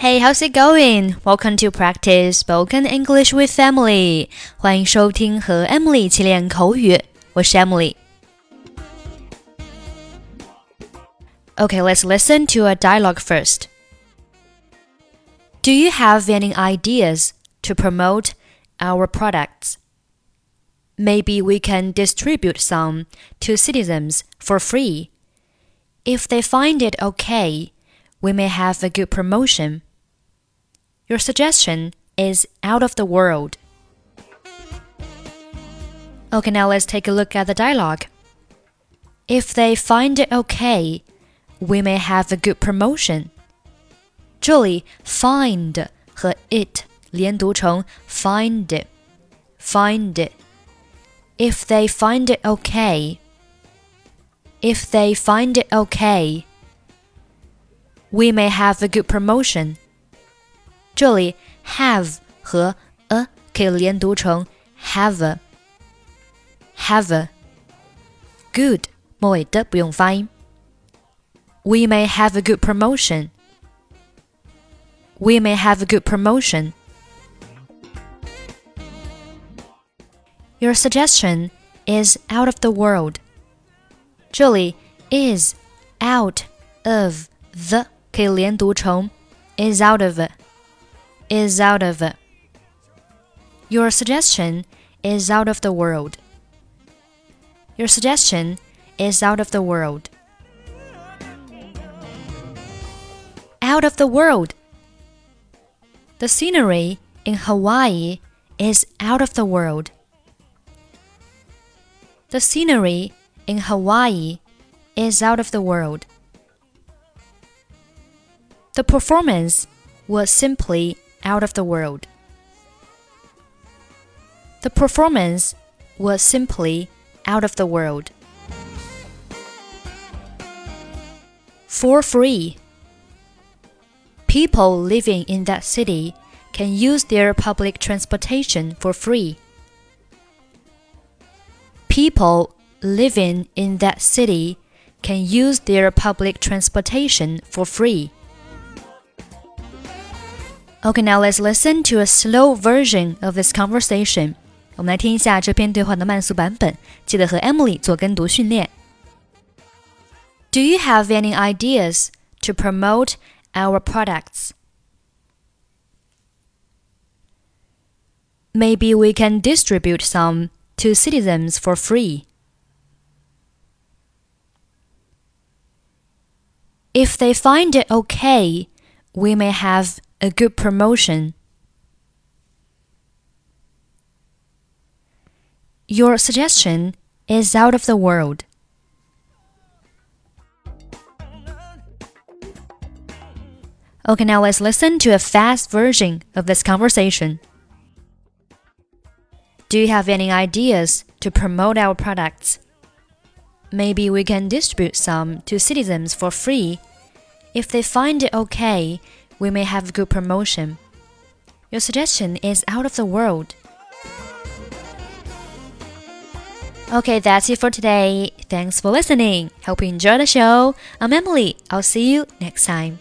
Hey, how's it going? Welcome to practice spoken English with Emily. 欢迎收听和 Emily 一起练口语。我是 Emily。Okay, let's listen to a dialogue first. Do you have any ideas to promote our products? Maybe we can distribute some to citizens for free. If they find it okay, we may have a good promotion. Your suggestion is out of the world. Okay, now let's take a look at the dialogue. If they find it okay, we may have a good promotion. 这里 find 和 it 连读成 find find it. If they find it okay, if they find it okay, we may have a good promotion. 这里 have 和 a 可以连读成 have have good 末尾的不用发音。We may have a good promotion. We may have a good promotion. Your suggestion is out of the world. 这里 is out of the 可以连读成 is out of Is out of. Your suggestion is out of the world. Your suggestion is out of the world. Out of the world. The scenery in Hawaii is out of the world. The scenery in Hawaii is out of the world. The performance was simply out of the world. The performance was simply out of the world. For free. People living in that city can use their public transportation for free. People living in that city can use their public transportation for free. Okay, now let's listen to a slow version of this conversation. 我们来听一下这篇对话的慢速版本，记得和 Emily 做跟读训练。Do you have any ideas to promote our products? Maybe we can distribute some to citizens for free. If they find it okay, we may have a good promotion. Your suggestion is out of the world. Okay, now let's listen to a fast version of this conversation. Do you have any ideas to promote our products? Maybe we can distribute some to citizens for free. If they find it okay, we may have good promotion. Your suggestion is out of the world. Okay, that's it for today. Thanks for listening. Hope you enjoy the show. I'm Emily. I'll see you next time.